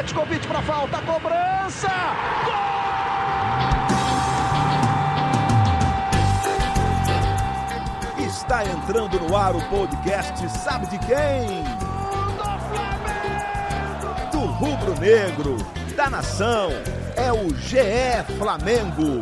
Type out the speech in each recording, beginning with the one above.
Petkovic para falta, cobrança! Gol! Está entrando no ar o podcast Sabe de quem? Do rubro negro, da nação, é o GE Flamengo.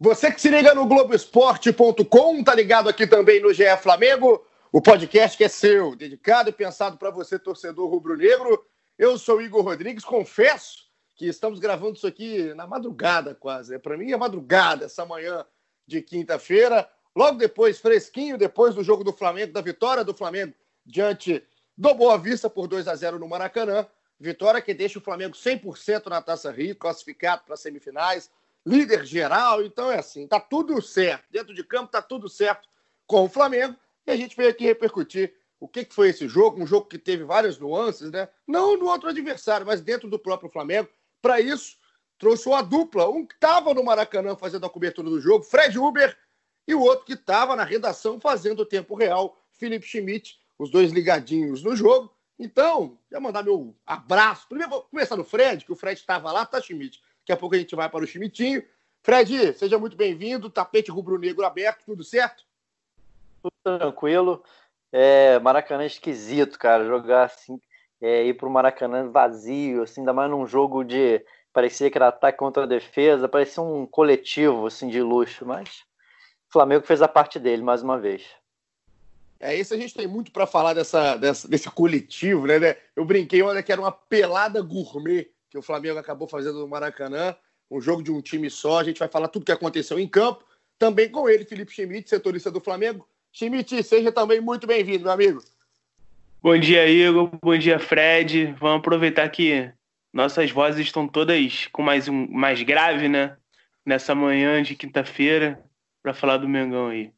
Você que se liga no Globoesporte.com, tá ligado aqui também no GE Flamengo, o podcast que é seu, dedicado e pensado para você, torcedor rubro-negro. Eu sou Igor Rodrigues, confesso que estamos gravando isso aqui na madrugada quase. É para mim é madrugada essa manhã de quinta-feira, logo depois, fresquinho, depois do jogo do Flamengo, da vitória do Flamengo diante do Boa Vista por 2 a 0 no Maracanã. Vitória que deixa o Flamengo 100% na Taça Rio, classificado para as semifinais líder geral, então é assim, tá tudo certo. Dentro de campo tá tudo certo com o Flamengo. E a gente veio aqui repercutir o que, que foi esse jogo, um jogo que teve várias nuances, né? Não no outro adversário, mas dentro do próprio Flamengo. Para isso, trouxe uma dupla, um que estava no Maracanã fazendo a cobertura do jogo, Fred Uber, e o outro que estava na redação fazendo o tempo real, Felipe Schmidt, os dois ligadinhos no jogo. Então, já mandar meu abraço. Primeiro vou começar no Fred, que o Fred estava lá, tá, Schmidt? Daqui a pouco a gente vai para o Chimitinho. Fred, seja muito bem-vindo. Tapete rubro-negro aberto, tudo certo? Tudo tranquilo. É, Maracanã é esquisito, cara. Jogar assim, é, ir para o Maracanã vazio, assim, ainda mais num jogo de. Parecia que era ataque contra a defesa, parecia um coletivo assim, de luxo, mas o Flamengo fez a parte dele mais uma vez. É isso, a gente tem muito para falar dessa, dessa, desse coletivo, né? Eu brinquei, olha, que era uma pelada gourmet que o Flamengo acabou fazendo no Maracanã, um jogo de um time só. A gente vai falar tudo o que aconteceu em campo, também com ele, Felipe Schmidt, setorista do Flamengo. Schmidt, seja também muito bem-vindo, meu amigo. Bom dia, Igor. Bom dia, Fred. Vamos aproveitar que nossas vozes estão todas com mais um mais grave, né? Nessa manhã de quinta-feira, para falar do Mengão aí.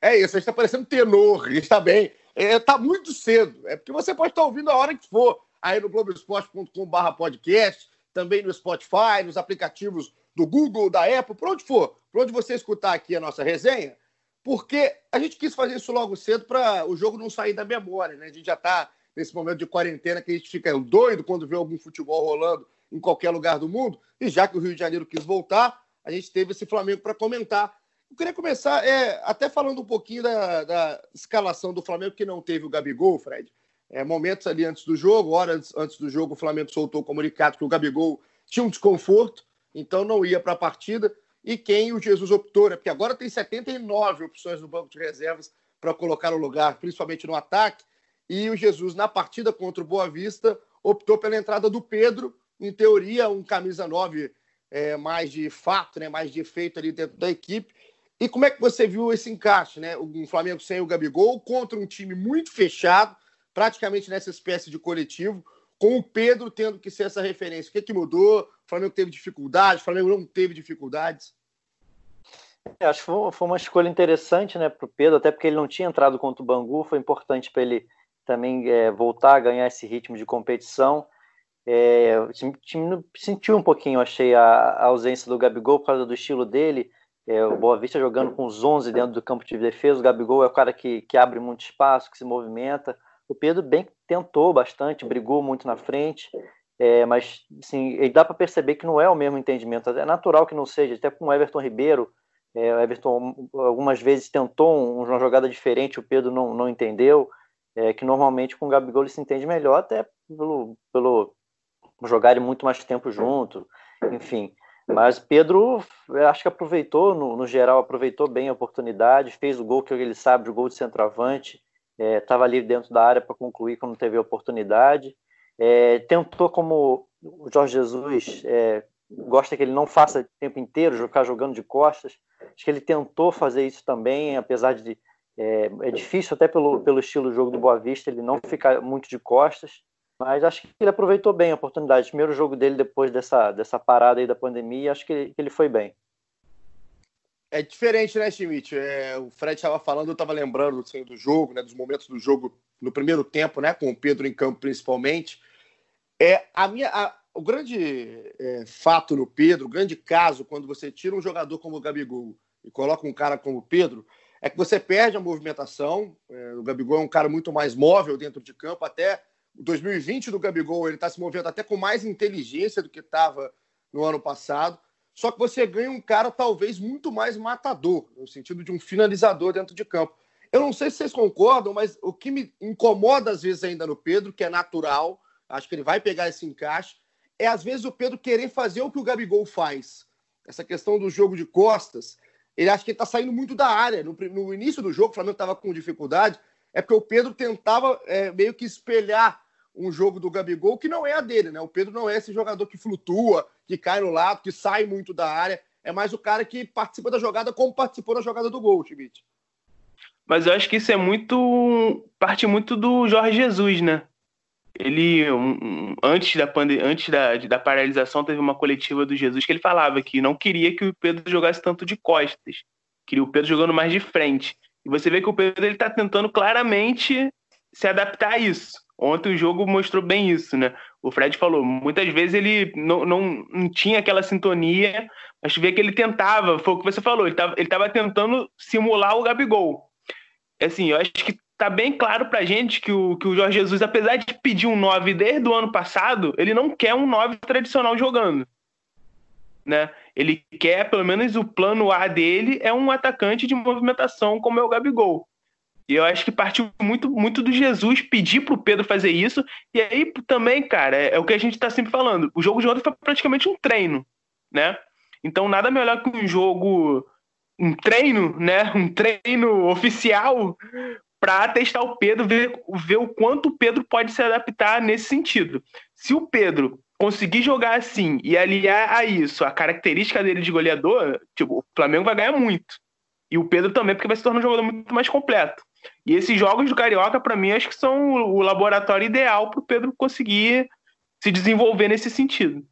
É isso, a gente está parecendo tenor, está bem. Está é, muito cedo. É porque você pode estar ouvindo a hora que for aí no globesport.com.br podcast, também no Spotify, nos aplicativos do Google, da Apple, por onde for, por onde você escutar aqui a nossa resenha, porque a gente quis fazer isso logo cedo para o jogo não sair da memória, né? A gente já está nesse momento de quarentena que a gente fica doido quando vê algum futebol rolando em qualquer lugar do mundo, e já que o Rio de Janeiro quis voltar, a gente teve esse Flamengo para comentar. Eu queria começar é, até falando um pouquinho da, da escalação do Flamengo, que não teve o Gabigol, Fred é, momentos ali antes do jogo, horas antes do jogo, o Flamengo soltou o comunicado que o Gabigol tinha um desconforto, então não ia para a partida. E quem o Jesus optou, né? Porque agora tem 79 opções no banco de reservas para colocar no lugar, principalmente no ataque. E o Jesus, na partida contra o Boa Vista, optou pela entrada do Pedro, em teoria, um camisa 9 é, mais de fato, né? mais de efeito ali dentro da equipe. E como é que você viu esse encaixe, né? O Flamengo sem o Gabigol contra um time muito fechado, praticamente nessa espécie de coletivo, com o Pedro tendo que ser essa referência. O que, é que mudou? O Flamengo teve dificuldades, o Flamengo não teve dificuldades? É, acho que foi uma escolha interessante né, para o Pedro, até porque ele não tinha entrado contra o Bangu, foi importante para ele também é, voltar a ganhar esse ritmo de competição. É, o time, sentiu um pouquinho, achei, a, a, ausência do Gabigol por causa do estilo dele. É, o Boa Vista jogando com os 11 dentro do campo de defesa. O Gabigol é o cara que, que abre muito espaço, que se movimenta. O Pedro bem tentou bastante, brigou muito na frente, é, mas assim, dá para perceber que não é o mesmo entendimento. É natural que não seja, até com o Everton Ribeiro. É, o Everton algumas vezes tentou uma jogada diferente, o Pedro não, não entendeu. É, que normalmente com o Gabigol ele se entende melhor, até pelo, pelo jogarem muito mais tempo junto, enfim. Mas Pedro, acho que aproveitou, no, no, geral, aproveitou bem a oportunidade, fez o gol que ele sabe, o gol de centroavante estava é, ali dentro da área para concluir quando teve oportunidade. É, tentou, como o Jorge Jesus é, gosta que ele não faça o tempo inteiro, ficar jogando de costas. Acho que ele tentou fazer isso também, apesar de. É, é difícil, até pelo, pelo estilo do jogo do Boa Vista, ele não ficar muito de costas. Mas acho que ele aproveitou bem a oportunidade. O primeiro jogo dele depois dessa, dessa parada aí da pandemia, acho que, que ele foi bem. É diferente, né, Schmidt? É, o Fred estava falando, eu estava lembrando assim, do jogo, né, dos momentos do jogo no primeiro tempo, né, com o Pedro em campo principalmente. É a minha, a, o grande é, fato no Pedro, o grande caso quando você tira um jogador como o Gabigol e coloca um cara como o Pedro, é que você perde a movimentação. É, o Gabigol é um cara muito mais móvel dentro de campo. Até 2020 do Gabigol, ele está se movendo até com mais inteligência do que estava no ano passado. Só que você ganha um cara talvez muito mais matador, no sentido de um finalizador dentro de campo. Eu não sei se vocês concordam, mas o que me incomoda às vezes ainda no Pedro, que é natural, acho que ele vai pegar esse encaixe, é às vezes o Pedro querer fazer o que o Gabigol faz. Essa questão do jogo de costas, ele acha que ele está saindo muito da área. No, no, início do jogo, o Flamengo estava com dificuldade, é porque o Pedro tentava é, meio que espelhar um jogo do Gabigol que não é a dele, né? O Pedro não é esse jogador que flutua, que cai no lado, que sai muito da área. É mais o cara que participa da jogada como participou da jogada do gol, Schmidt. Mas eu acho que isso é muito. parte muito do Jorge Jesus, né? Ele, um, antes, da, pande antes da, da paralisação, teve uma coletiva do Jesus que ele falava que não queria que o Pedro jogasse tanto de costas, queria o Pedro jogando mais de frente. E você vê que o Pedro está tentando claramente se adaptar a isso. Ontem o jogo mostrou bem isso, né? O Fred falou, muitas vezes ele não, não, não tinha aquela sintonia, mas vê que ele tentava, foi o que você falou, ele estava ele tava tentando simular o Gabigol. Assim, eu acho que tá bem claro pra gente que o, que o Jorge Jesus, apesar de pedir um 9 desde o ano passado, ele não quer um 9 tradicional jogando. Né? Ele quer, pelo menos o plano A dele é um atacante de movimentação como é o Gabigol. E eu acho que partiu muito, muito do Jesus pedir pro Pedro fazer isso. E aí também, cara, é, é o que a gente tá sempre falando. O jogo de ontem foi praticamente um treino, né? Então nada melhor que um jogo, um treino, né? Um treino oficial para testar o Pedro, ver, ver o quanto o Pedro pode se adaptar nesse sentido. Se o Pedro conseguir jogar assim e aliar a isso a característica dele de goleador, tipo, o Flamengo vai ganhar muito. E o Pedro também, porque vai se tornar um jogador muito mais completo. E esses jogos do Carioca, para mim, acho que são o laboratório ideal para o Pedro conseguir se desenvolver nesse sentido.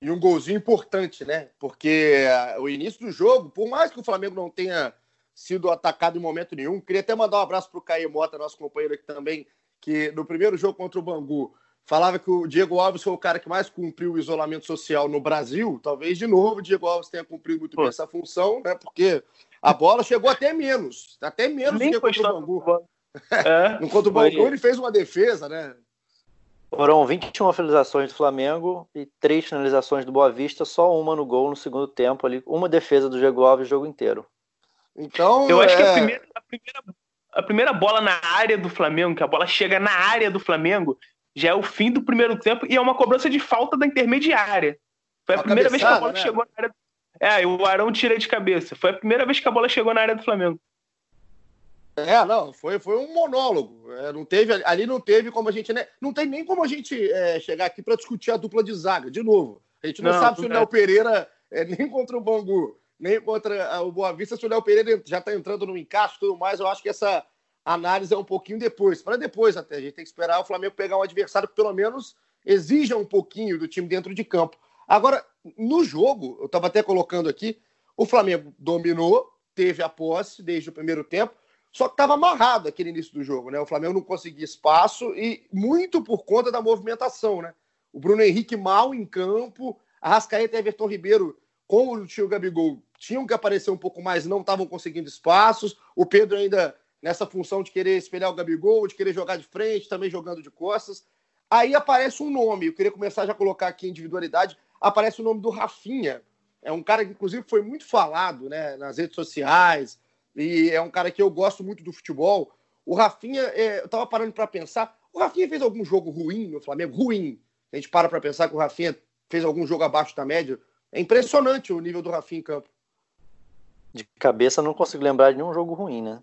E um golzinho importante, né? Porque o início do jogo, por mais que o Flamengo não tenha sido atacado em momento nenhum. Queria até mandar um abraço para o Caio Mota, nosso companheiro aqui também, que no primeiro jogo contra o Bangu falava que o Diego Alves foi o cara que mais cumpriu o isolamento social no Brasil. Talvez, de novo, o Diego Alves tenha cumprido muito bem essa função, né? Porque a bola chegou até menos, até menos Nem do que contra o Bangu. É, no contra o Bangu, ele fez uma defesa, né? Foram 21 finalizações do Flamengo e três finalizações do Boa Vista, só uma no gol no segundo tempo ali, uma defesa do Diego Alves o jogo inteiro. Então, eu acho que a é- primeira, a, primeira, a primeira bola na área do Flamengo, que a bola chega na área do Flamengo, já é o fim do primeiro tempo e é uma cobrança de falta da intermediária. Foi a, a primeira vez que a bola né? chegou na área. É, o Arão tira de cabeça. Foi a primeira vez que a bola chegou na área do Flamengo. É, não, foi, foi um monólogo. É, não teve, ali não teve como a gente. Né, não tem nem como a gente é, chegar aqui para discutir a dupla de zaga, de novo. A gente não, não sabe se o Léo Pereira é, nem contra o Bangu nem contra o Boa Vista, se o Léo Pereira já está entrando no encaixe e tudo mais, eu acho que essa análise é um pouquinho depois. Para depois até, a gente tem que esperar o Flamengo pegar um adversário que pelo menos exija um pouquinho do time dentro de campo. Agora, no jogo, eu estava até colocando aqui, o Flamengo dominou, teve a posse desde o primeiro tempo, só que estava amarrado aquele início do jogo, né? O Flamengo não conseguia espaço e muito por conta da movimentação, né? O Bruno Henrique mal em campo, a Rascaeta e Everton Ribeiro com o tio Gabigol tinham que aparecer um pouco mais, não estavam conseguindo espaços. O Pedro ainda nessa função de querer espelhar o Gabigol, de querer jogar de frente, também jogando de costas. Aí aparece um nome, eu queria começar já a colocar aqui individualidade, aparece o nome do Rafinha. É um cara que, inclusive, foi muito falado né, nas redes sociais, e é um cara que eu gosto muito do futebol. O Rafinha, é, eu estava parando para pensar, o Rafinha fez algum jogo ruim no Flamengo? Ruim. A gente para para pensar que o Rafinha fez algum jogo abaixo da média. É impressionante o nível do Rafinha em campo de cabeça não consigo lembrar de nenhum jogo ruim, né?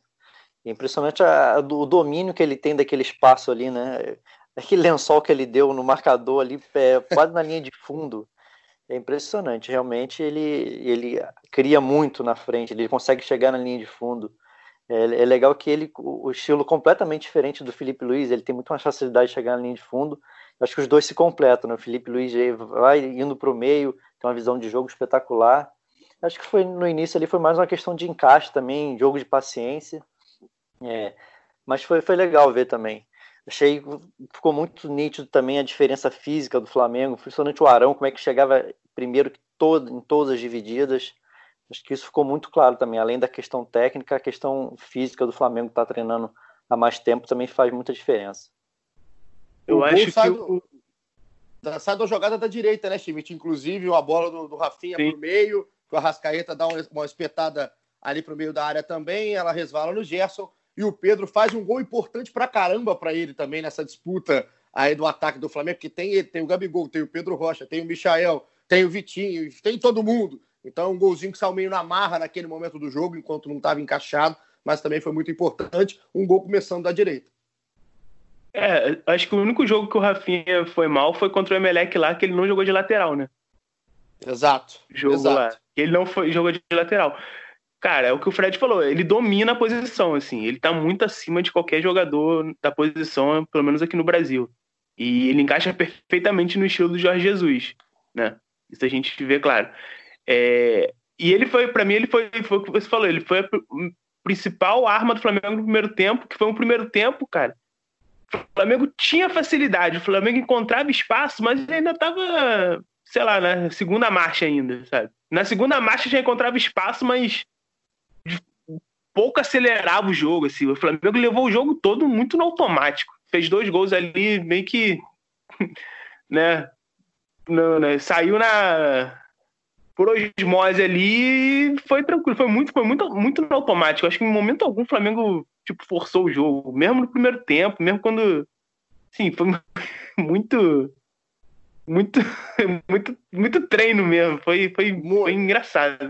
É impressionante a, a, o domínio que ele tem daquele espaço ali, né? Aquele lençol que ele deu no marcador ali, é, quase na linha de fundo. É impressionante, realmente ele, ele cria muito na frente, ele consegue chegar na linha de fundo. É, é legal que ele, o estilo completamente diferente do Felipe Luiz, ele tem muito mais facilidade de chegar na linha de fundo. Acho que os dois se completam, né? O Felipe Luiz vai indo para o meio, tem uma visão de jogo espetacular. Acho que foi no início ali foi mais uma questão de encaixe também, jogo de paciência. É, mas foi, foi legal ver também. Achei ficou muito nítido também a diferença física do Flamengo, principalmente o Arão, como é que chegava primeiro que todo, em todas as divididas. Acho que isso ficou muito claro também. Além da questão técnica, a questão física do Flamengo estar tá treinando há mais tempo também faz muita diferença. Eu o acho que do, o... sai da jogada da direita, né, Schmidt? Inclusive, a bola do, do Rafinha Sim. pro meio, que o Arrascaeta dá uma, uma espetada ali pro meio da área também, ela resvala no Gerson e o Pedro faz um gol importante pra caramba para ele também nessa disputa aí do ataque do Flamengo, que tem ele, tem o Gabigol, tem o Pedro Rocha, tem o Michael, tem o Vitinho, tem todo mundo. Então, é um golzinho que saiu meio na marra naquele momento do jogo, enquanto não estava encaixado, mas também foi muito importante. Um gol começando da direita. É, acho que o único jogo que o Rafinha foi mal foi contra o Emelec lá, que ele não jogou de lateral, né? Exato. Jogo exato. lá. Ele não foi, jogou de lateral. Cara, é o que o Fred falou, ele domina a posição, assim, ele tá muito acima de qualquer jogador da posição, pelo menos aqui no Brasil. E ele encaixa perfeitamente no estilo do Jorge Jesus, né? Isso a gente vê claro. É, e ele foi, para mim, ele foi, foi o que você falou, ele foi a principal arma do Flamengo no primeiro tempo, que foi um primeiro tempo, cara. O Flamengo tinha facilidade, o Flamengo encontrava espaço, mas ainda tava, sei lá, na segunda marcha ainda, sabe? Na segunda marcha já encontrava espaço, mas pouco acelerava o jogo, assim. O Flamengo levou o jogo todo muito no automático. Fez dois gols ali, meio que, né, não, né, saiu na por osmose ali foi tranquilo, foi muito, foi muito, muito no automático. Acho que em momento algum o Flamengo tipo, forçou o jogo, mesmo no primeiro tempo, mesmo quando. Sim, foi muito. Muito, muito, muito treino mesmo. Foi, foi, foi engraçado.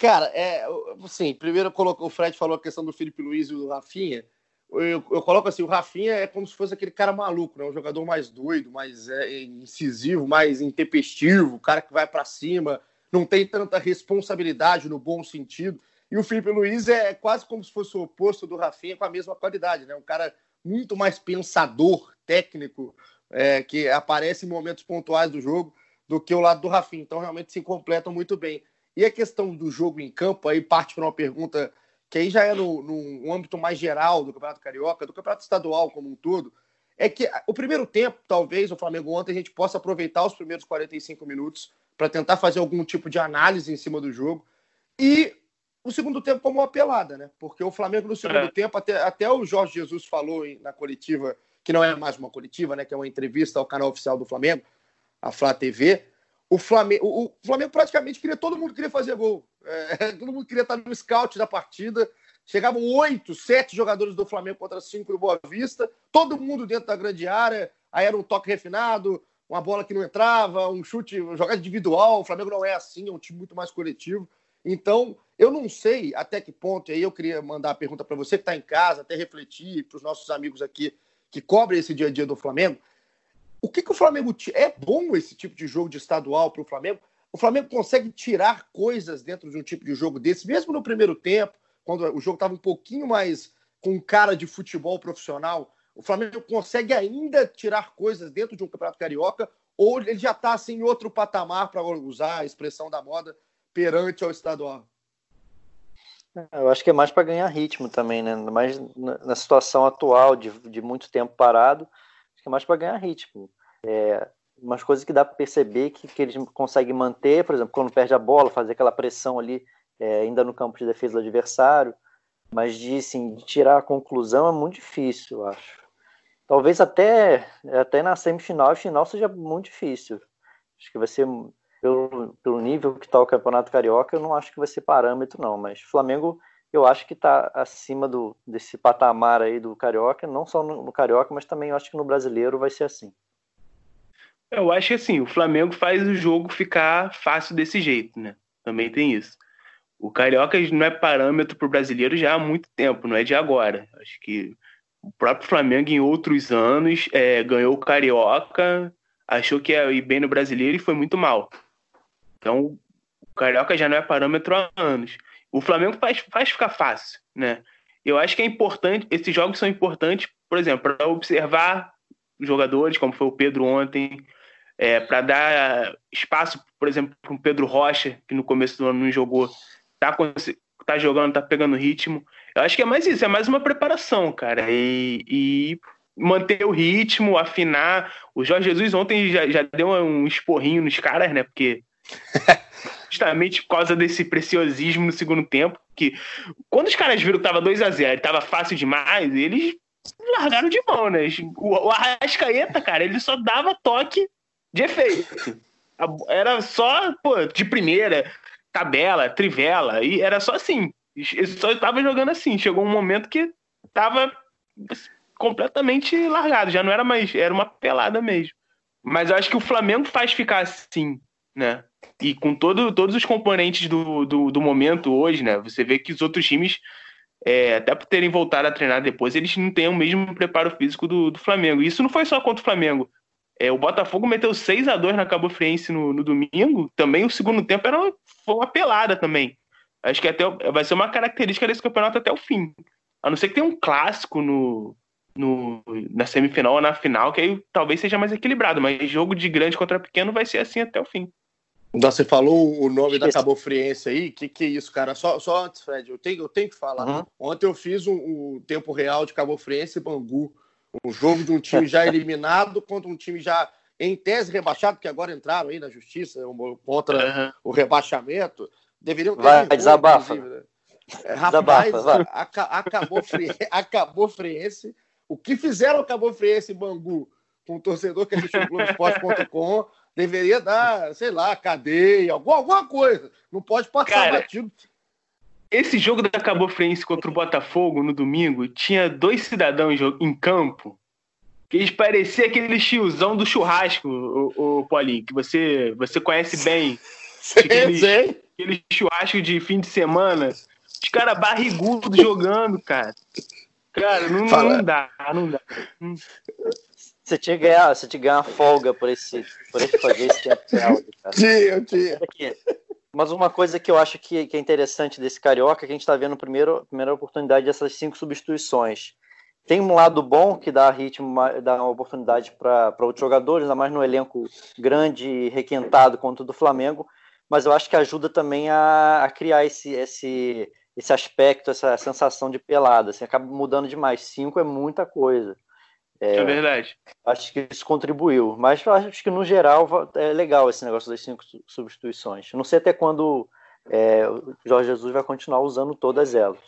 Cara, é, assim, primeiro colocou, o Fred falou a questão do Felipe Luiz e do Rafinha. Eu, eu, coloco assim, o Rafinha é como se fosse aquele cara maluco, né? Um jogador mais doido, mais é, incisivo, mais intempestivo, cara que vai para cima, não tem tanta responsabilidade no bom sentido. E o Felipe Luiz é quase como se fosse o oposto do Rafinha com a mesma qualidade, né? Um cara muito mais pensador, técnico, é, que aparece em momentos pontuais do jogo do que o lado do Rafinha. Então, realmente se completam muito bem. E a questão do jogo em campo, aí parte para uma pergunta que aí já é no, no âmbito mais geral do Campeonato Carioca, do Campeonato Estadual como um todo, é que o primeiro tempo, talvez, o Flamengo ontem, a gente possa aproveitar os primeiros 45 minutos para tentar fazer algum tipo de análise em cima do jogo. E o segundo tempo como uma pelada, né? Porque o Flamengo no segundo é. tempo, até, até o Jorge Jesus falou na coletiva, que não é mais uma coletiva, né? Que é uma entrevista ao canal oficial do Flamengo, a Flá TV. O Flamengo, o Flamengo praticamente queria, todo mundo queria fazer gol. É, todo mundo queria estar no scout da partida. Chegavam oito, sete jogadores do Flamengo contra cinco do Boa Vista, todo mundo dentro da grande área. Aí era um toque refinado, uma bola que não entrava, um chute, uma jogada individual. O Flamengo não é assim, é um time muito mais coletivo. Então, eu não sei até que ponto, e aí eu queria mandar a pergunta para você que está em casa, até refletir para os nossos amigos aqui que cobrem esse dia a dia do Flamengo. O que, que o Flamengo. É bom esse tipo de jogo de estadual para o Flamengo? O Flamengo consegue tirar coisas dentro de um tipo de jogo desse, mesmo no primeiro tempo, quando o jogo estava um pouquinho mais com cara de futebol profissional o Flamengo consegue ainda tirar coisas dentro de um campeonato carioca ou ele já está assim, em outro patamar, para usar a expressão da moda, perante ao estadual? Eu acho que é mais para ganhar ritmo também, né? Mais na situação atual de, de muito tempo parado, acho que é mais para ganhar ritmo. É, umas coisas que dá para perceber que, que eles conseguem manter, por exemplo, quando perde a bola, fazer aquela pressão ali, é, ainda no campo de defesa do adversário, mas de, assim, de tirar a conclusão é muito difícil, eu acho. Talvez até, até na semifinal e final seja muito difícil. Acho que vai ser, pelo, pelo nível que está o Campeonato Carioca, eu não acho que vai ser parâmetro, não. Mas Flamengo, eu acho que está acima do, desse patamar aí do Carioca, não só no, no Carioca, mas também acho que no Brasileiro vai ser assim. Eu acho que assim, o Flamengo faz o jogo ficar fácil desse jeito, né? Também tem isso. O Carioca não é parâmetro para o brasileiro já há muito tempo, não é de agora. Acho que o próprio Flamengo, em outros anos, é, ganhou o Carioca, achou que ia ir bem no brasileiro e foi muito mal. Então, o Carioca já não é parâmetro há anos. O Flamengo faz, faz ficar fácil, né? Eu acho que é importante, esses jogos são importantes, por exemplo, para observar jogadores, como foi o Pedro ontem, é, para dar espaço, por exemplo, para o Pedro Rocha, que no começo do ano não jogou, tá, tá jogando, tá pegando ritmo. Eu acho que é mais isso, é mais uma preparação, cara. E, e manter o ritmo, afinar. O Jorge Jesus ontem já, já deu um esporrinho nos caras, né? Porque justamente por causa desse preciosismo no segundo tempo, que quando os caras viram que tava 2 a 0 e tava fácil demais, eles largaram de mão, né? O, o Arrascaeta, cara, ele só dava toque de efeito. Era só, pô, de primeira, tabela, trivela, e era só assim. Ele só tava jogando assim. Chegou um momento que tava completamente largado, já não era mais, era uma pelada mesmo. Mas eu acho que o Flamengo faz ficar assim, né? E com todo, todos os componentes do, do, do momento hoje, né? Você vê que os outros times, é, até por terem voltado a treinar depois, eles não têm o mesmo preparo físico do, do Flamengo. E isso não foi só contra o Flamengo. É, o Botafogo meteu 6 a 2 na Cabo Friense no, no domingo. Também o segundo tempo era uma, foi uma pelada também. Acho que até vai ser uma característica desse campeonato até o fim. A não ser que tenha um clássico no, no, na semifinal ou na final, que aí talvez seja mais equilibrado, mas jogo de grande contra pequeno vai ser assim até o fim. Você falou o nome da Cabo Friense aí, que que é isso, cara? Só, só antes, Fred, eu tenho, eu tenho que falar. Uhum. Ontem eu fiz um, um, tempo real de Cabo Friense e Bangu, um jogo de um time já eliminado contra um time já em tese rebaixado, que agora entraram aí na justiça contra uhum. o rebaixamento. Deveriam ter. Vai, desabafa. Né? É, rapaz, desabafa, acabou, acabou Friense o que fizeram o Cabo Friense e Bangu com o torcedor que assistiu o Globoesporte.com deveria dar, sei lá, cadeia, alguma, alguma coisa. Não pode passar Cara, batido. Esse jogo da Cabo Friense contra o Botafogo no domingo tinha dois cidadãos em campo que eles pareciam aquele tiozão do churrasco, o, o Paulinho, que você, você conhece bem. Sim, aquele, aquele churrasco de fim de semana. Os caras barrigudos jogando, cara. Cara, não, não dá, não dá. Você tinha que ganhar, você tinha que ganhar uma folga por esse, por esse fazer esse tempo de áudio, cara. Tinha, tinha. Mas uma coisa que eu acho que, que é interessante desse Carioca é que a gente está vendo a primeira, oportunidade dessas cinco substituições. Tem um lado bom que dá ritmo, dá uma oportunidade para outros jogadores, ainda mais no elenco grande e requentado quanto o do Flamengo, mas eu acho que ajuda também a, a criar esse, esse, esse aspecto, essa sensação de pelada. Assim, acaba mudando demais. Cinco é muita coisa. É, é, verdade. Acho que isso contribuiu. Mas acho que, no geral, é legal esse negócio das cinco substituições. Não sei até quando é, o Jorge Jesus vai continuar usando todas elas.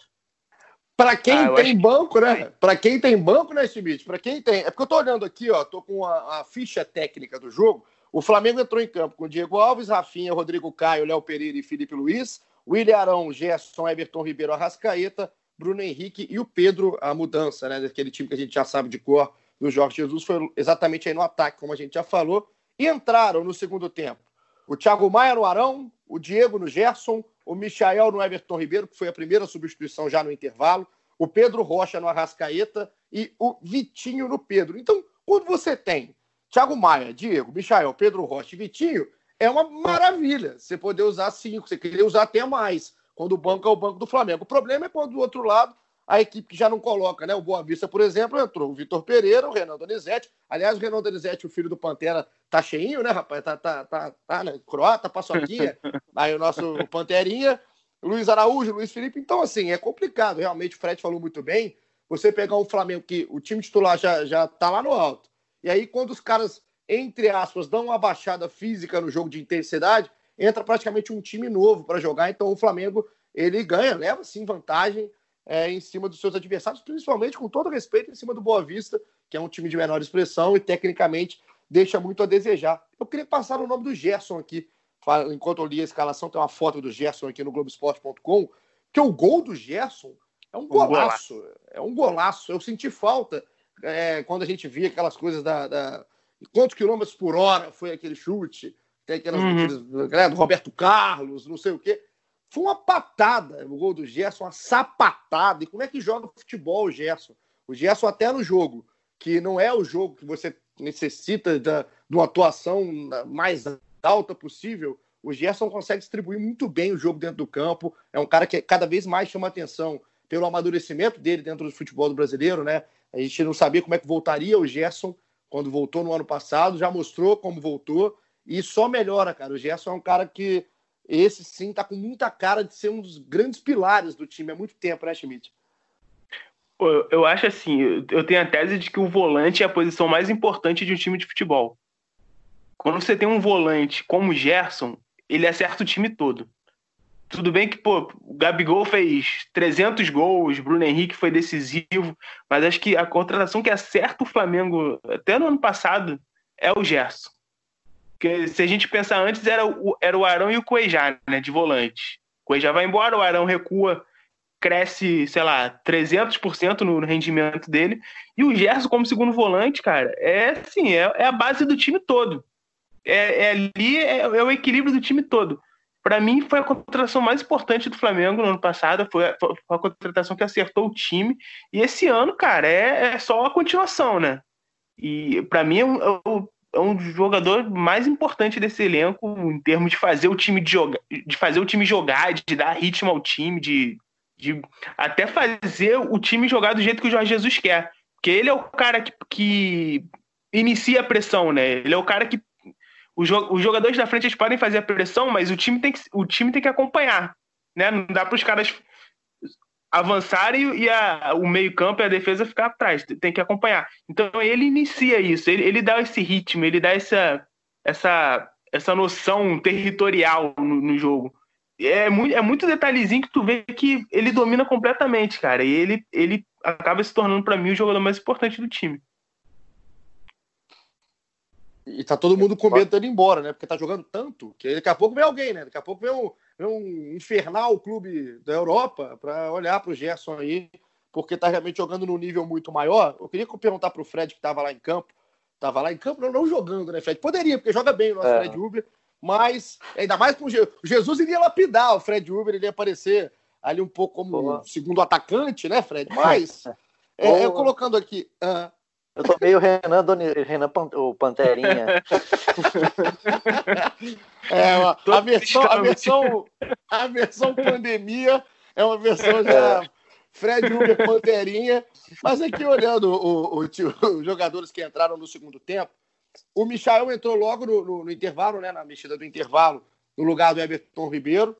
Para quem ah, tem banco, que... né? Para quem tem banco, né, Schmidt? Para quem tem. É porque eu tô olhando aqui, ó, tô com a, a, ficha técnica do jogo. O Flamengo entrou em campo com Diego Alves, Rafinha, Rodrigo Caio, Léo Pereira e Felipe Luiz. William Arão, Gerson, Everton Ribeiro, Arrascaeta, Bruno Henrique e o Pedro, a mudança, né? Daquele time que a gente já sabe de cor do Jorge Jesus, foi exatamente aí no ataque, como a gente já falou. E entraram no segundo tempo o Thiago Maia no Arão, o Diego no Gerson, o Michael no Everton Ribeiro, que foi a primeira substituição já no intervalo, o Pedro Rocha no Arrascaeta e o Vitinho no Pedro. Então, quando você tem Thiago Maia, Diego, Michael, Pedro Rocha e Vitinho, é uma maravilha você poder usar cinco, você queria usar até mais, quando o banco é o banco do Flamengo. O problema é quando do outro lado a equipe que já não coloca, né? O Boa Vista, por exemplo, entrou o Vitor Pereira, o Renan Donizete. Aliás, o Renan Donizete, o filho do Pantera, tá cheinho, né, rapaz? Tá, tá, tá, tá né? Croata, paçoquinha. Aí o nosso Panterinha, Luiz Araújo, Luiz Felipe. Então, assim, é complicado. Realmente, o Fred falou muito bem. Você pegar um Flamengo que o time titular já, já tá lá no alto. E aí, quando os caras entre aspas, dão uma baixada física no jogo de intensidade, entra praticamente um time novo para jogar. Então o Flamengo ele ganha, leva sim vantagem é, em cima dos seus adversários, principalmente com todo respeito em cima do Boa Vista, que é um time de menor expressão e tecnicamente deixa muito a desejar. Eu queria passar o nome do Gerson aqui, enquanto eu li a escalação, tem uma foto do Gerson aqui no Globoesporte.com, que o gol do Gerson é um golaço, um golaço. é um golaço. Eu senti falta é, quando a gente via aquelas coisas da, da quantos quilômetros por hora foi aquele chute, tem aquelas uhum. né, do Roberto Carlos, não sei o quê. Foi uma patada o gol do Gerson, uma sapatada. E como é que joga futebol o Gerson? O Gerson, até no jogo, que não é o jogo que você necessita da, de uma atuação mais alta possível, o Gerson consegue distribuir muito bem o jogo dentro do campo. É um cara que cada vez mais chama atenção pelo amadurecimento dele dentro do futebol do brasileiro, né? A gente não sabia como é que voltaria o Gerson quando voltou no ano passado, já mostrou como voltou e só melhora, cara. O Gerson é um cara que esse sim tá com muita cara de ser um dos grandes pilares do time há muito tempo, né, Schmidt? Eu acho assim, eu tenho a tese de que o volante é a posição mais importante de um time de futebol. Quando você tem um volante como o Gerson, ele acerta o time todo. Tudo bem que, pô, o Gabigol fez 300 gols, Bruno Henrique foi decisivo, mas acho que a contratação que acerta o Flamengo até no ano passado é o Gerson. Porque se a gente pensar antes, era o, era o Arão e o Cuejá, né, de volante. O Cuejá vai embora, o Arão recua, cresce, sei lá, 300% no rendimento dele. E o Gerson, como segundo volante, cara, é assim, é, é a base do time todo. É, é ali, é, é o equilíbrio do time todo para mim foi a contratação mais importante do Flamengo no ano passado, foi a, foi a contratação que acertou o time, e esse ano, cara, é, é só a continuação, né? E para mim é um, é, um, jogador mais importante desse elenco em termos de fazer o time de jogar, de fazer o time jogar, de dar ritmo ao time, de, de até fazer o time jogar do jeito que o Jorge Jesus quer. Porque ele é o cara que, que inicia a pressão, né? Ele é o cara que os, jogadores da frente eles podem fazer a pressão, mas o time tem que, o time tem que acompanhar. Né? Não dá para os caras avançarem e a, o meio-campo e a defesa ficar atrás. Tem que acompanhar. Então ele inicia isso, ele, ele dá esse ritmo, ele dá essa, essa, essa noção territorial no, no jogo. É muito, é muito detalhezinho que tu vê que ele domina completamente, cara. E ele, ele acaba se tornando, para mim, o jogador mais importante do time. E tá todo mundo com medo dele ir embora, né? Porque tá jogando tanto que daqui a pouco vem alguém, né? Daqui a pouco vem um, vem um infernal clube da Europa para olhar pro Gerson aí, porque tá realmente jogando num nível muito maior. Eu queria perguntar pro Fred que tava lá em campo. Tava lá em campo, não, não jogando, né, Fred? Poderia, porque joga bem o nosso é. Fred Uber, mas ainda mais com o Jesus iria lapidar o Fred Uber, ele ia aparecer ali um pouco como segundo atacante, né, Fred? Mas, é, eu colocando aqui. Uh, eu tô meio Renan, Doni, Renan o Panterinha. é, a, versão, a, versão, a versão pandemia é uma versão já Fred Uber Panterinha. Mas aqui olhando o, o, os jogadores que entraram no segundo tempo, o Michael entrou logo no, no, no, intervalo, né, na mexida do intervalo, no lugar do Everton Ribeiro.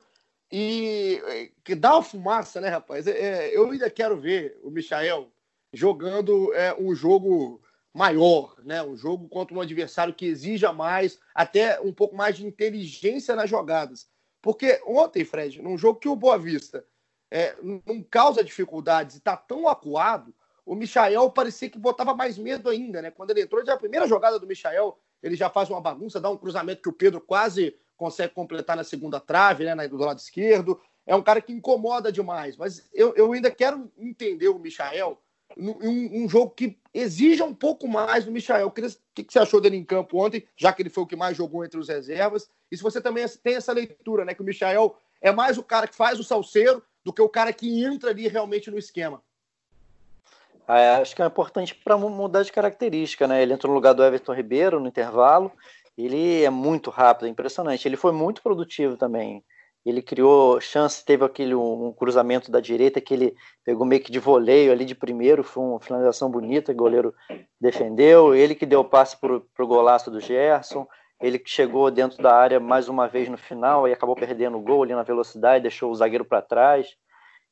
E que dá uma fumaça, né, rapaz? É, eu ainda quero ver o Michael jogando é, um jogo maior, né? um jogo contra um adversário que exija mais, até um pouco mais de inteligência nas jogadas. Porque ontem, Fred, num jogo que o Boa Vista é, não causa dificuldades e está tão acuado, o Michael parecia que botava mais medo ainda, né? Quando ele entrou, já a primeira jogada do Michael, ele já faz uma bagunça, dá um cruzamento que o Pedro quase consegue completar na segunda trave, né? Do lado esquerdo. É um cara que incomoda demais. Mas eu, eu ainda quero entender o Michael um, um, jogo que exija um pouco mais do Michael. O que, que você achou dele em campo ontem, já que ele foi o que mais jogou entre os reservas? E se você também tem essa leitura, né? Que o Michael é mais o cara que faz o salseiro do que o cara que entra ali realmente no esquema. Ah, acho que é importante para mudar de característica, né? Ele entrou no lugar do Everton Ribeiro no intervalo. Ele é muito rápido, é impressionante. Ele foi muito produtivo também. Ele criou chance, teve aquele um, cruzamento da direita que ele pegou meio que de voleio ali de primeiro, foi uma finalização bonita, o goleiro defendeu. Ele que deu o passe para o golaço do Gerson, ele que chegou dentro da área mais uma vez no final e acabou perdendo o gol ali na velocidade, deixou o zagueiro para trás.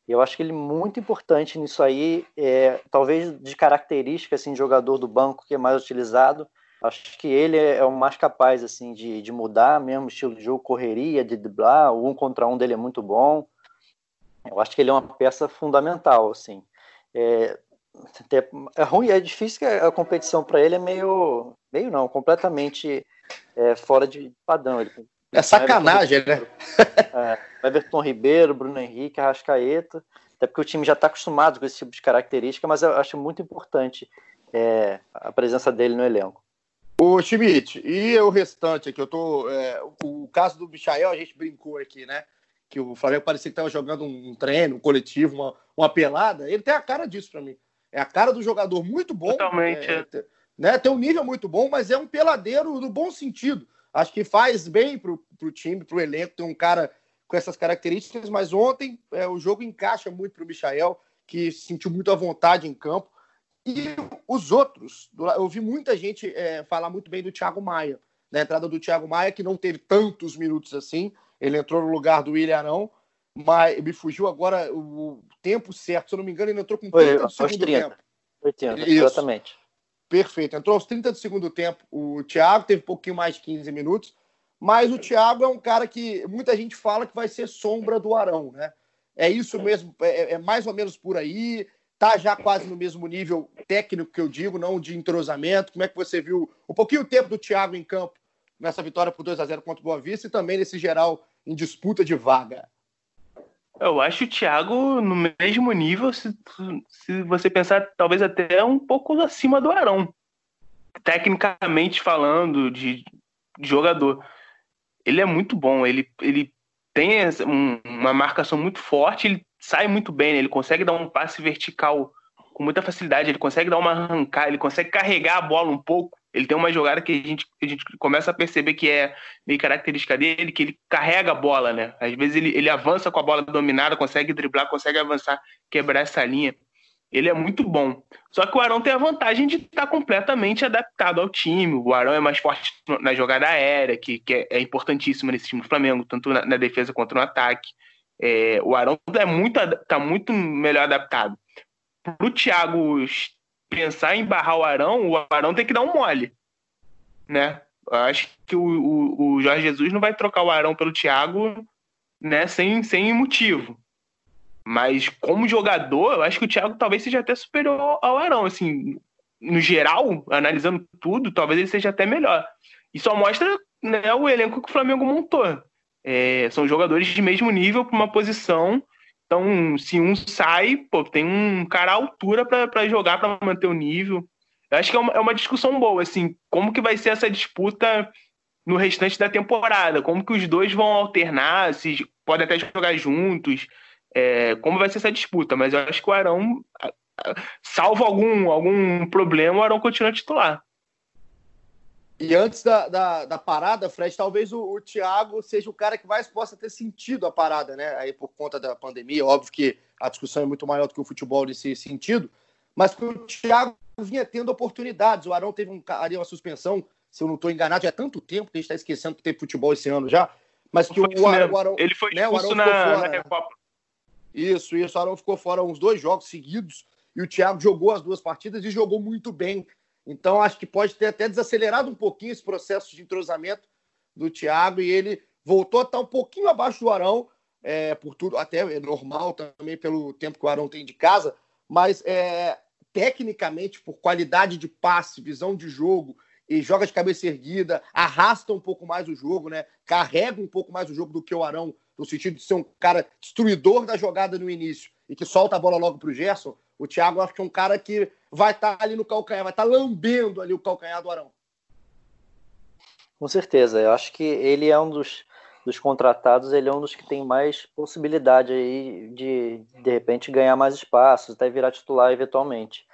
Eu acho que ele é muito importante nisso aí, é, talvez de característica assim, de jogador do banco que é mais utilizado, Acho que ele é, é o mais capaz assim de, de mudar mesmo estilo de jogo, correria, de driblar. O um contra um dele é muito bom. Eu acho que ele é uma peça fundamental, assim. É, é ruim, é difícil que a competição para ele é meio, meio não, completamente é, fora de padrão. Ele, é sacanagem, Everton, né? É, Everton Ribeiro, Bruno Henrique, Arrascaeta, até porque o time já está acostumado com esse tipo de característica, mas eu acho muito importante é, a presença dele no elenco. O Schmidt, e o restante aqui? Eu tô. É, o, caso do Michael, a gente brincou aqui, né? Que o Flamengo parecia que estava jogando um treino, um coletivo, uma, uma pelada. Ele tem a cara disso para mim. É a cara do jogador muito bom. Totalmente. É, é. né, tem um nível muito bom, mas é um peladeiro no bom sentido. Acho que faz bem pro, pro time, pro elenco, ter um cara com essas características, mas ontem é, o jogo encaixa muito pro Michael, que se sentiu muito à vontade em campo. E os outros, eu vi muita gente é, falar muito bem do Thiago Maia. Na né? entrada do Thiago Maia, que não teve tantos minutos assim. Ele entrou no lugar do William Arão, mas me fugiu agora o tempo certo. Se eu não me engano, ele entrou com 30 do segundo 30. tempo. 80, exatamente. Perfeito. Entrou aos 30 do segundo tempo. O Thiago teve um pouquinho mais de 15 minutos, Mas o Thiago é um cara que muita gente fala que vai ser sombra do Arão, né? É isso mesmo, é, é mais ou menos por aí. Tá já quase no mesmo nível técnico que eu digo, não de entrosamento. Como é que você viu um pouquinho o tempo do Thiago em campo nessa vitória por 2 a 0 contra o Boa Vista e também nesse geral em disputa de vaga? Eu acho o Thiago no mesmo nível, se, se você pensar, talvez até um pouco acima do Arão. Tecnicamente falando, de, de jogador. Ele é muito bom, ele, ele tem uma marcação muito forte, ele sai muito bem, né? ele consegue dar um passe vertical com muita facilidade, ele consegue dar uma arrancada, ele consegue carregar a bola um pouco ele tem uma jogada que a gente, a gente começa a perceber que é meio característica dele, que ele carrega a bola, né? Às vezes ele, ele avança com a bola dominada, consegue driblar, consegue avançar, quebrar essa linha. Ele é muito bom. Só que o Arão tem a vantagem de estar completamente adaptado ao time. O Arão é mais forte na jogada aérea, que, que é, é importantíssima nesse time do Flamengo, tanto na, na defesa quanto no ataque. É, o Arão é muito, tá muito melhor adaptado. Para o Thiago pensar em barrar o Arão, o Arão tem que dar um mole, né? Eu acho que o, o, o, Jorge Jesus não vai trocar o Arão pelo Thiago, né, sem, sem motivo. Mas como jogador, eu acho que o Thiago talvez seja até superior ao Arão, assim, no geral, analisando tudo, talvez ele seja até melhor. E só mostra né, o elenco que o Flamengo montou. É, são jogadores de mesmo nível para uma posição então, se um sai, pô, tem um cara à altura para jogar, para manter o nível. Eu acho que é uma, é uma, discussão boa, assim, como que vai ser essa disputa no restante da temporada? Como que os dois vão alternar, se podem até jogar juntos, é, como vai ser essa disputa? Mas eu acho que o Arão, salvo algum, algum problema, o Arão continua titular. E antes da, da, da, parada, Fred, talvez o, o Thiago seja o cara que mais possa ter sentido a parada, né? Aí por conta da pandemia, óbvio que a discussão é muito maior do que o futebol nesse sentido, mas que o Thiago vinha tendo oportunidades. O Arão teve um, ali uma suspensão, se eu não estou enganado, já é tanto tempo que a gente está esquecendo que teve futebol esse ano já, mas que o, o, o, Arão. Ele foi né, expulso né, na, fora, na Recopa. Isso, isso. O Arão ficou fora uns dois jogos seguidos e o Thiago jogou as duas partidas e jogou muito bem. Então, acho que pode ter até desacelerado um pouquinho esse processo de entrosamento do Thiago e ele voltou a estar um pouquinho abaixo do Arão, é, por tudo, até é normal também pelo tempo que o Arão tem de casa, mas é, tecnicamente, por qualidade de passe, visão de jogo e joga de cabeça erguida, arrasta um pouco mais o jogo, né? Carrega um pouco mais o jogo do que o Arão, no sentido de ser um cara destruidor da jogada no início e que solta a bola logo para o Gerson. O Thiago acho que é um cara que vai estar tá ali no calcanhar, vai estar tá lambendo ali o calcanhar do Arão. Com certeza, eu acho que ele é um dos, dos contratados, ele é um dos que tem mais possibilidade aí de, de repente, ganhar mais espaço, até virar titular eventualmente.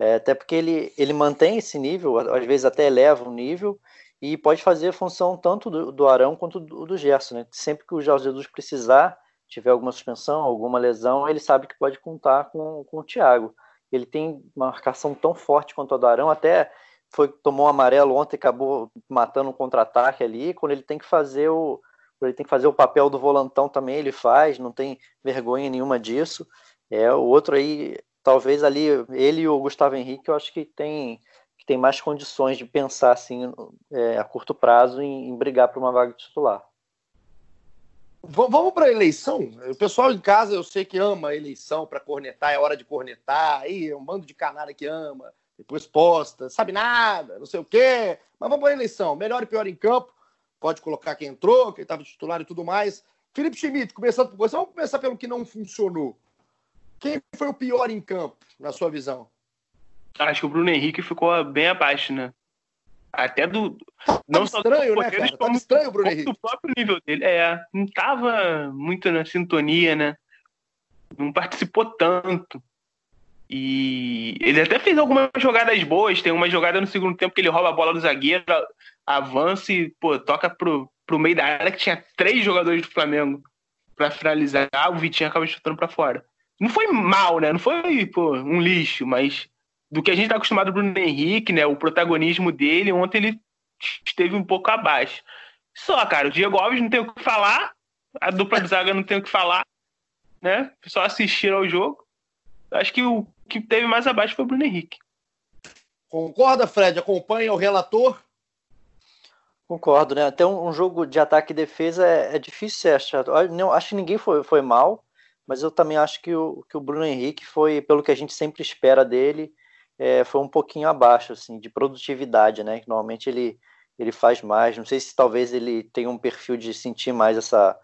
É, até porque ele, ele mantém esse nível, às vezes até eleva o nível, e pode fazer a função tanto do, do Arão quanto do, do Gerson. Né? Sempre que o Jorge Jesus precisar, tiver alguma suspensão, alguma lesão, ele sabe que pode contar com, com o Thiago ele tem uma marcação tão forte quanto a do Arão, até foi tomou um amarelo ontem, acabou matando um contra-ataque ali, quando ele tem que fazer o ele tem que fazer o papel do volantão também, ele faz, não tem vergonha nenhuma disso. É, o outro aí, talvez ali, ele e o Gustavo Henrique, eu acho que tem, que tem mais condições de pensar assim, é, a curto prazo em, em brigar por uma vaga titular. Vamos para a eleição? O pessoal em casa eu sei que ama a eleição para cornetar, é hora de cornetar. Aí é um bando de canalha que ama, depois posta, sabe nada, não sei o quê. Mas vamos para a eleição. Melhor e pior em campo. Pode colocar quem entrou, quem estava titular e tudo mais. Felipe Schmidt, começando por você, vamos começar pelo que não funcionou. Quem foi o pior em campo, na sua visão? Acho que o Bruno Henrique ficou bem abaixo, né? Até do. Tá não só estranho, né, cara? Tá estranho o Bruno Henrique. do próprio nível dele. É, não tava muito na sintonia, né? Não participou tanto. E ele até fez algumas jogadas boas. Tem uma jogada no segundo tempo que ele rouba a bola do zagueiro, avança e, pô, toca pro, pro meio da área que tinha três jogadores do Flamengo para finalizar. O Vitinho acaba chutando para fora. Não foi mal, né? Não foi, pô, um lixo, mas do que a gente está acostumado do Bruno Henrique, né? O protagonismo dele, ontem ele esteve um pouco abaixo. Só, cara, o Diego Alves não tem o que falar, a dupla de zaga não tem o que falar, né? Só assistir ao jogo. Acho que o que teve mais abaixo foi o Bruno Henrique. Concorda, Fred? Acompanha o relator? Concordo, né? Até um, um jogo de ataque e defesa é, é difícil. Não, acho que ninguém foi, foi mal, mas eu também acho que o, que o Bruno Henrique foi, pelo que a gente sempre espera dele, é, foi um pouquinho abaixo, assim, de produtividade, né? Normalmente ele, ele faz mais. Não sei se talvez ele tenha um perfil de sentir mais essa,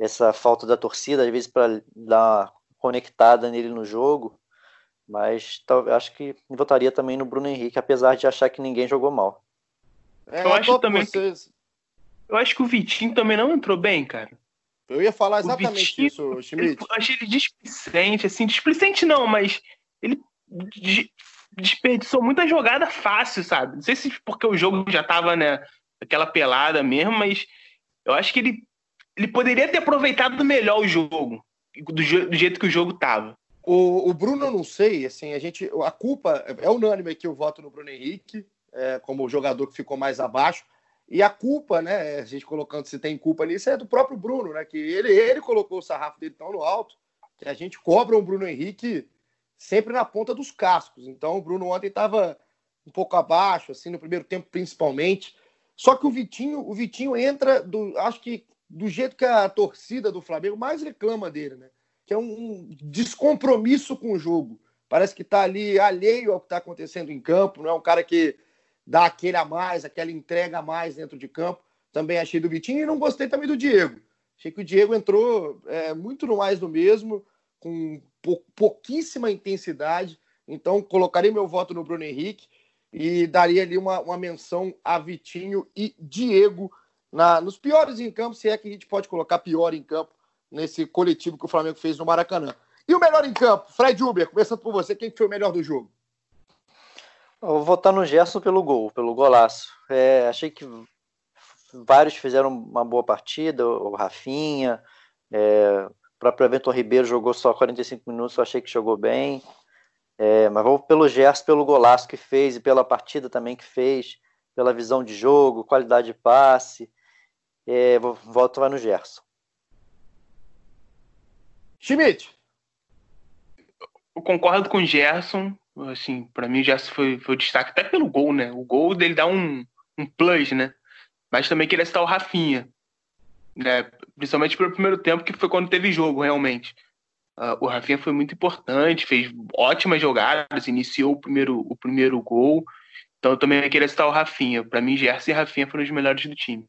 essa falta da torcida, às vezes para dar uma conectada nele no jogo. Mas acho que votaria também no Bruno Henrique, apesar de achar que ninguém jogou mal. É, eu acho também. Vocês... Eu acho que o Vitinho também não entrou bem, cara. Eu ia falar exatamente Vitinho, isso, Schmidt. Eu achei ele displicente, assim, displicente não, mas ele desperdiçou muita jogada fácil, sabe? Não sei se porque o jogo já tava, né, aquela pelada mesmo, mas eu acho que ele, ele poderia ter aproveitado melhor o jogo, do, do jeito que o jogo tava. O, o Bruno, eu não sei, assim, a gente, a culpa é unânime aqui o voto no Bruno Henrique é, como o jogador que ficou mais abaixo. E a culpa, né, a gente colocando se tem culpa nisso, é do próprio Bruno, né, que ele, ele colocou o sarrafo dele tão no alto que a gente cobra o Bruno Henrique sempre na ponta dos cascos. Então o Bruno ontem estava um pouco abaixo, assim, no primeiro tempo principalmente. Só que o Vitinho, o Vitinho entra do, acho que do jeito que a torcida do Flamengo mais reclama dele, né? Que é um descompromisso com o jogo. Parece que está ali alheio ao que está acontecendo em campo, não é um cara que dá aquele a mais, aquela entrega a mais dentro de campo. Também achei do Vitinho e não gostei também do Diego. Achei que o Diego entrou é, muito no mais do mesmo, com pou, pouquíssima intensidade. Então, colocaria meu voto no Bruno Henrique e daria ali uma, uma menção a Vitinho e Diego na, nos piores em campo, se é que a gente pode colocar pior em campo nesse coletivo que o Flamengo fez no Maracanã. E o melhor em campo, Fred Uber, começando por você, quem foi o melhor do jogo? Eu vou votar no Gerson pelo gol, pelo golaço. É, achei que vários fizeram uma boa partida, o Rafinha, é, o próprio Everton Ribeiro jogou só 45 minutos, eu achei que jogou bem. É, mas vou pelo Gerson, pelo golaço que fez e pela partida também que fez, pela visão de jogo, qualidade de passe. É, vou, voto vai no Gerson. Schmidt. Eu concordo com o Gerson assim, para mim já foi, foi o destaque até pelo gol, né? O gol dele dá um, um plus, né? Mas também queria citar o Rafinha, né? Principalmente pelo primeiro tempo, que foi quando teve jogo, realmente. Uh, o Rafinha foi muito importante, fez ótimas jogadas, iniciou o primeiro, o primeiro gol. Então eu também queria citar o Rafinha. Para mim, Gerson e Rafinha foram os melhores do time.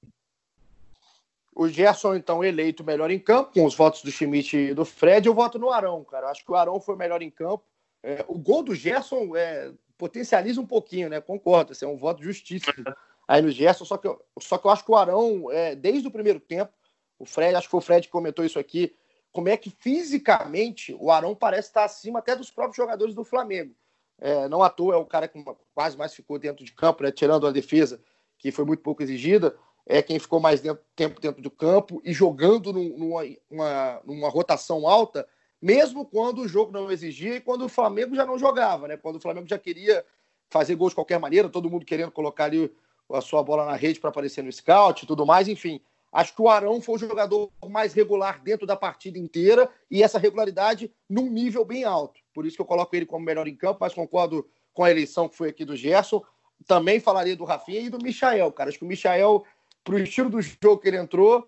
O Gerson, então, eleito melhor em campo, com os votos do Schmidt e do Fred. Eu voto no Arão, cara. Acho que o Arão foi melhor em campo. É, o gol do Gerson é, potencializa um pouquinho, né? Concordo, esse é um voto justíssimo aí no Gerson, só que, eu, só que eu acho que o Arão, é, desde o primeiro tempo, o Fred, acho que foi o Fred que comentou isso aqui, como é que fisicamente o Arão parece estar acima até dos próprios jogadores do Flamengo. É, não à toa é o cara que quase mais ficou dentro de campo, né, tirando a defesa, que foi muito pouco exigida, é quem ficou mais dentro, tempo dentro do campo e jogando num, numa, uma, numa rotação alta mesmo quando o jogo não exigia e quando o Flamengo já não jogava, né? Quando o Flamengo já queria fazer gols de qualquer maneira, todo mundo querendo colocar ali a sua bola na rede para aparecer no scout e tudo mais, enfim. Acho que o Arão foi o jogador mais regular dentro da partida inteira e essa regularidade num nível bem alto. Por isso que eu coloco ele como melhor em campo, mas concordo com a eleição que foi aqui do Gerson. Também falaria do Rafinha e do Michael, cara. Acho que o Michael, pro estilo do jogo que ele entrou,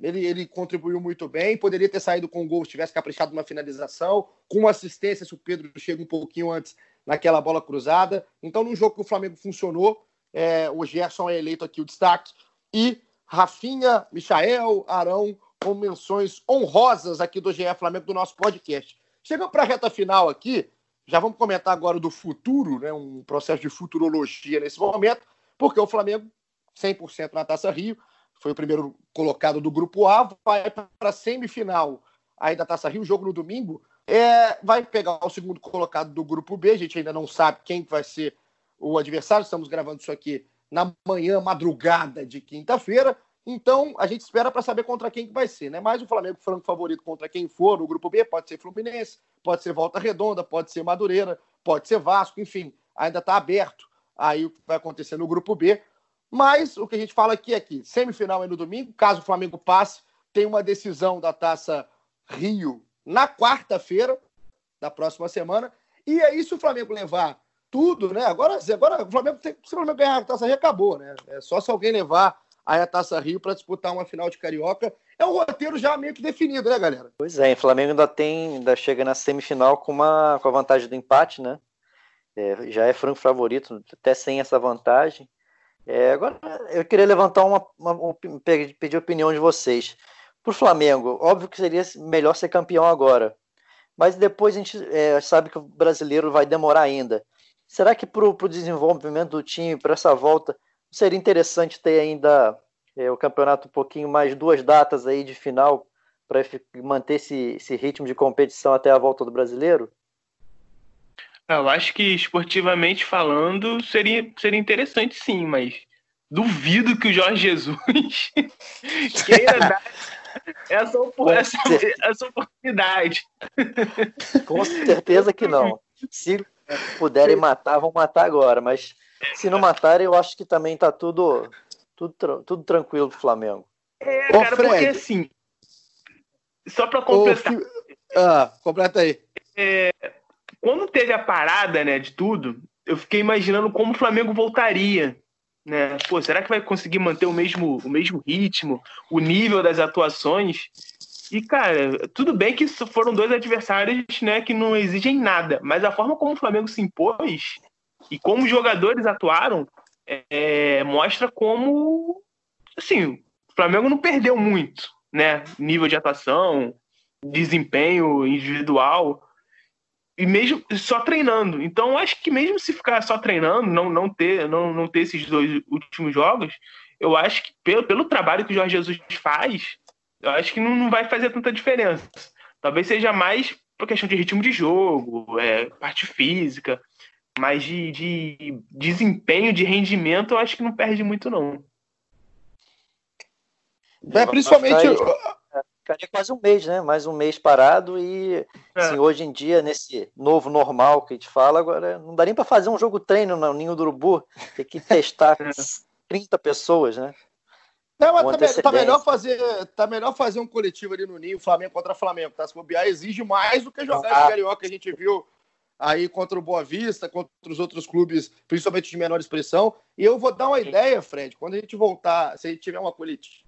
ele, ele contribuiu muito bem, poderia ter saído com o gol se tivesse caprichado numa finalização, com uma assistência se o Pedro chega um pouquinho antes naquela bola cruzada. Então, num jogo que o Flamengo funcionou, é, o Gerson é eleito aqui o destaque. E Rafinha, Michael, Arão, com menções honrosas aqui do GE Flamengo do nosso podcast. Chegando para a reta final aqui, já vamos comentar agora do futuro, né, um processo de futurologia nesse momento, porque o Flamengo 100% na Taça Rio, foi o primeiro colocado do grupo A, vai para a semifinal aí da Taça Rio, jogo no domingo, é, vai pegar o segundo colocado do grupo B, a gente ainda não sabe quem vai ser o adversário, estamos gravando isso aqui na manhã, madrugada de quinta-feira, então a gente espera para saber contra quem que vai ser, né? Mas o Flamengo franco favorito contra quem for no grupo B, pode ser Fluminense, pode ser Volta Redonda, pode ser Madureira, pode ser Vasco, enfim, ainda está aberto aí o que vai acontecer no grupo B. Mas o que a gente fala aqui é que semifinal é no domingo, caso o Flamengo passe, tem uma decisão da Taça Rio na quarta-feira da próxima semana. E aí, se o Flamengo levar tudo, né? Agora, agora o Flamengo tem, se o Flamengo ganhar a Taça Rio, acabou, né? É só se alguém levar aí a Taça Rio para disputar uma final de Carioca. É um roteiro já meio que definido, né, galera? Pois é, o Flamengo ainda tem, ainda chega na semifinal com, uma, com a vantagem do empate, né? É, já é franco favorito, até sem essa vantagem. É, agora, eu queria levantar uma, uma, pedir a opinião de vocês. Para o Flamengo, óbvio que seria melhor ser campeão agora, mas depois a gente é, sabe que o brasileiro vai demorar ainda. Será que para o desenvolvimento do time, para essa volta, seria interessante ter ainda é, o campeonato um pouquinho mais duas datas aí de final para manter esse, esse ritmo de competição até a volta do brasileiro? Eu acho que esportivamente falando seria, seria interessante sim, mas duvido que o Jorge Jesus queira dar essa, essa, essa oportunidade. Com certeza que não. Se puderem matar, vão matar agora, mas se não matarem, eu acho que também tá tudo, tudo, tudo tranquilo pro Flamengo. É, Ô, cara, Fred. porque assim, só para completar. Ô, ah, completa aí. É, quando teve a parada, né, de tudo, eu fiquei imaginando como o Flamengo voltaria, né? Pô, será que vai conseguir manter o mesmo, o mesmo ritmo, o nível das atuações? E, cara, tudo bem que foram dois adversários, né, que não exigem nada, mas a forma como o Flamengo se impôs e como os jogadores atuaram é, mostra como, assim, o Flamengo não perdeu muito, né? Nível de atuação, desempenho individual e mesmo só treinando. Então, acho que mesmo se ficar só treinando, não, não ter não, não ter esses dois últimos jogos, eu acho que pelo, pelo trabalho que o Jorge Jesus faz, eu acho que não, não vai fazer tanta diferença. Talvez seja mais por questão de ritmo de jogo, é, parte física, mas de, de desempenho, de rendimento, eu acho que não perde muito, não. É, principalmente ficaria quase um mês, né? Mais um mês parado e é. assim, hoje em dia, nesse novo normal que a gente fala, agora não dá nem para fazer um jogo treino no Ninho do Urubu, tem que testar 30 pessoas, né? Não, mas tá, tá, melhor fazer, tá melhor fazer um coletivo ali no Ninho, Flamengo contra Flamengo, tá? Se bobear, exige mais do que jogar ah. esse Carioca que a gente viu aí contra o Boa Vista, contra os outros clubes, principalmente de menor expressão. E eu vou dar uma ideia, Fred, quando a gente voltar, se a gente tiver uma coletiva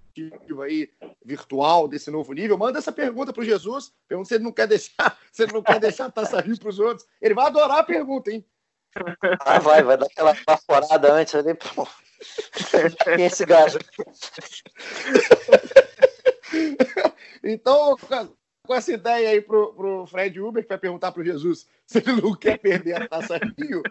aí virtual desse novo nível, manda essa pergunta para o Jesus. Pergunta se ele não quer deixar, se ele não quer deixar a taça rir para os outros. Ele vai adorar a pergunta, hein? Ah, vai, vai dar aquela baforada antes ali. Quem é esse gajo? então, com essa ideia aí pro, pro Fred Uber, que vai perguntar pro Jesus se ele não quer perder a taça Rio,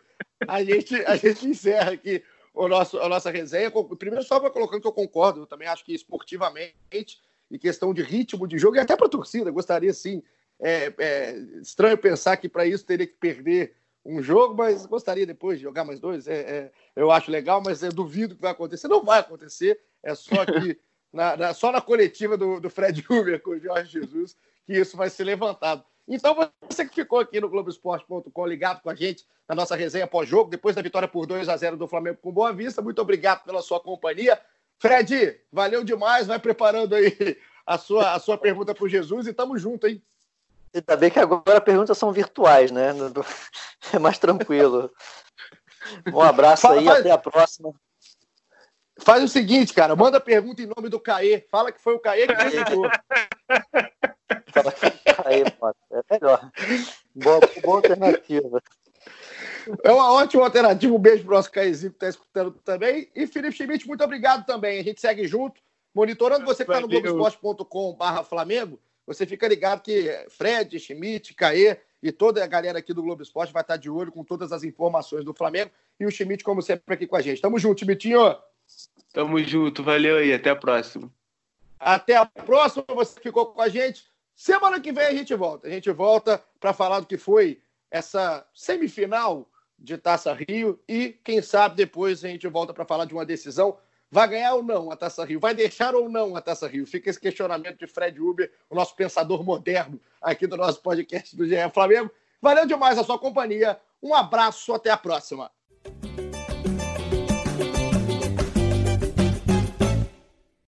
a gente, a gente encerra aqui o nosso, a nossa resenha. Primeiro, só para colocando que eu concordo, eu também acho que esportivamente, e questão de ritmo de jogo, e até para a torcida, gostaria sim. É, é estranho pensar que para isso teria que perder um jogo, mas gostaria depois de jogar mais dois. É, é, eu acho legal, mas eu duvido que vai acontecer. Não vai acontecer, é só que na, na, só na coletiva do, do Fred Uber com o Jorge Jesus que isso vai ser levantado. Então, você que ficou aqui no Globoesporte.com ligado com a gente na nossa resenha pós-jogo, depois da vitória por 2 a 0 do Flamengo com Boa Vista, muito obrigado pela sua companhia. Fred, valeu demais, vai preparando aí a sua, a sua pergunta para o Jesus e tamo junto, hein? Ainda bem que agora as perguntas são virtuais, né? É mais tranquilo. Um abraço aí, faz, até a próxima. Faz o seguinte, cara, manda pergunta em nome do Caê. Fala que foi o Caê que perguntou. Aí, é melhor. Boa, boa alternativa. É uma ótima alternativa. Um beijo para o nosso Caezinho que está escutando também. E Felipe Schmidt, muito obrigado também. A gente segue junto, monitorando você que está no Globoesporte.com.br Flamengo. Você fica ligado que Fred, Schmidt, Caê e toda a galera aqui do Globo Esporte vai estar de olho com todas as informações do Flamengo. E o Schmidt, como sempre, aqui com a gente. Tamo junto, Schmidtinho. Tamo junto. Valeu aí. Até a próxima. Até a próxima. Você ficou com a gente. Semana que vem a gente volta. A gente volta para falar do que foi essa semifinal de Taça Rio e, quem sabe, depois a gente volta para falar de uma decisão. Vai ganhar ou não a Taça Rio? Vai deixar ou não a Taça Rio? Fica esse questionamento de Fred Uber, o nosso pensador moderno aqui do nosso podcast do GE Flamengo. Valeu demais a sua companhia. Um abraço, até a próxima.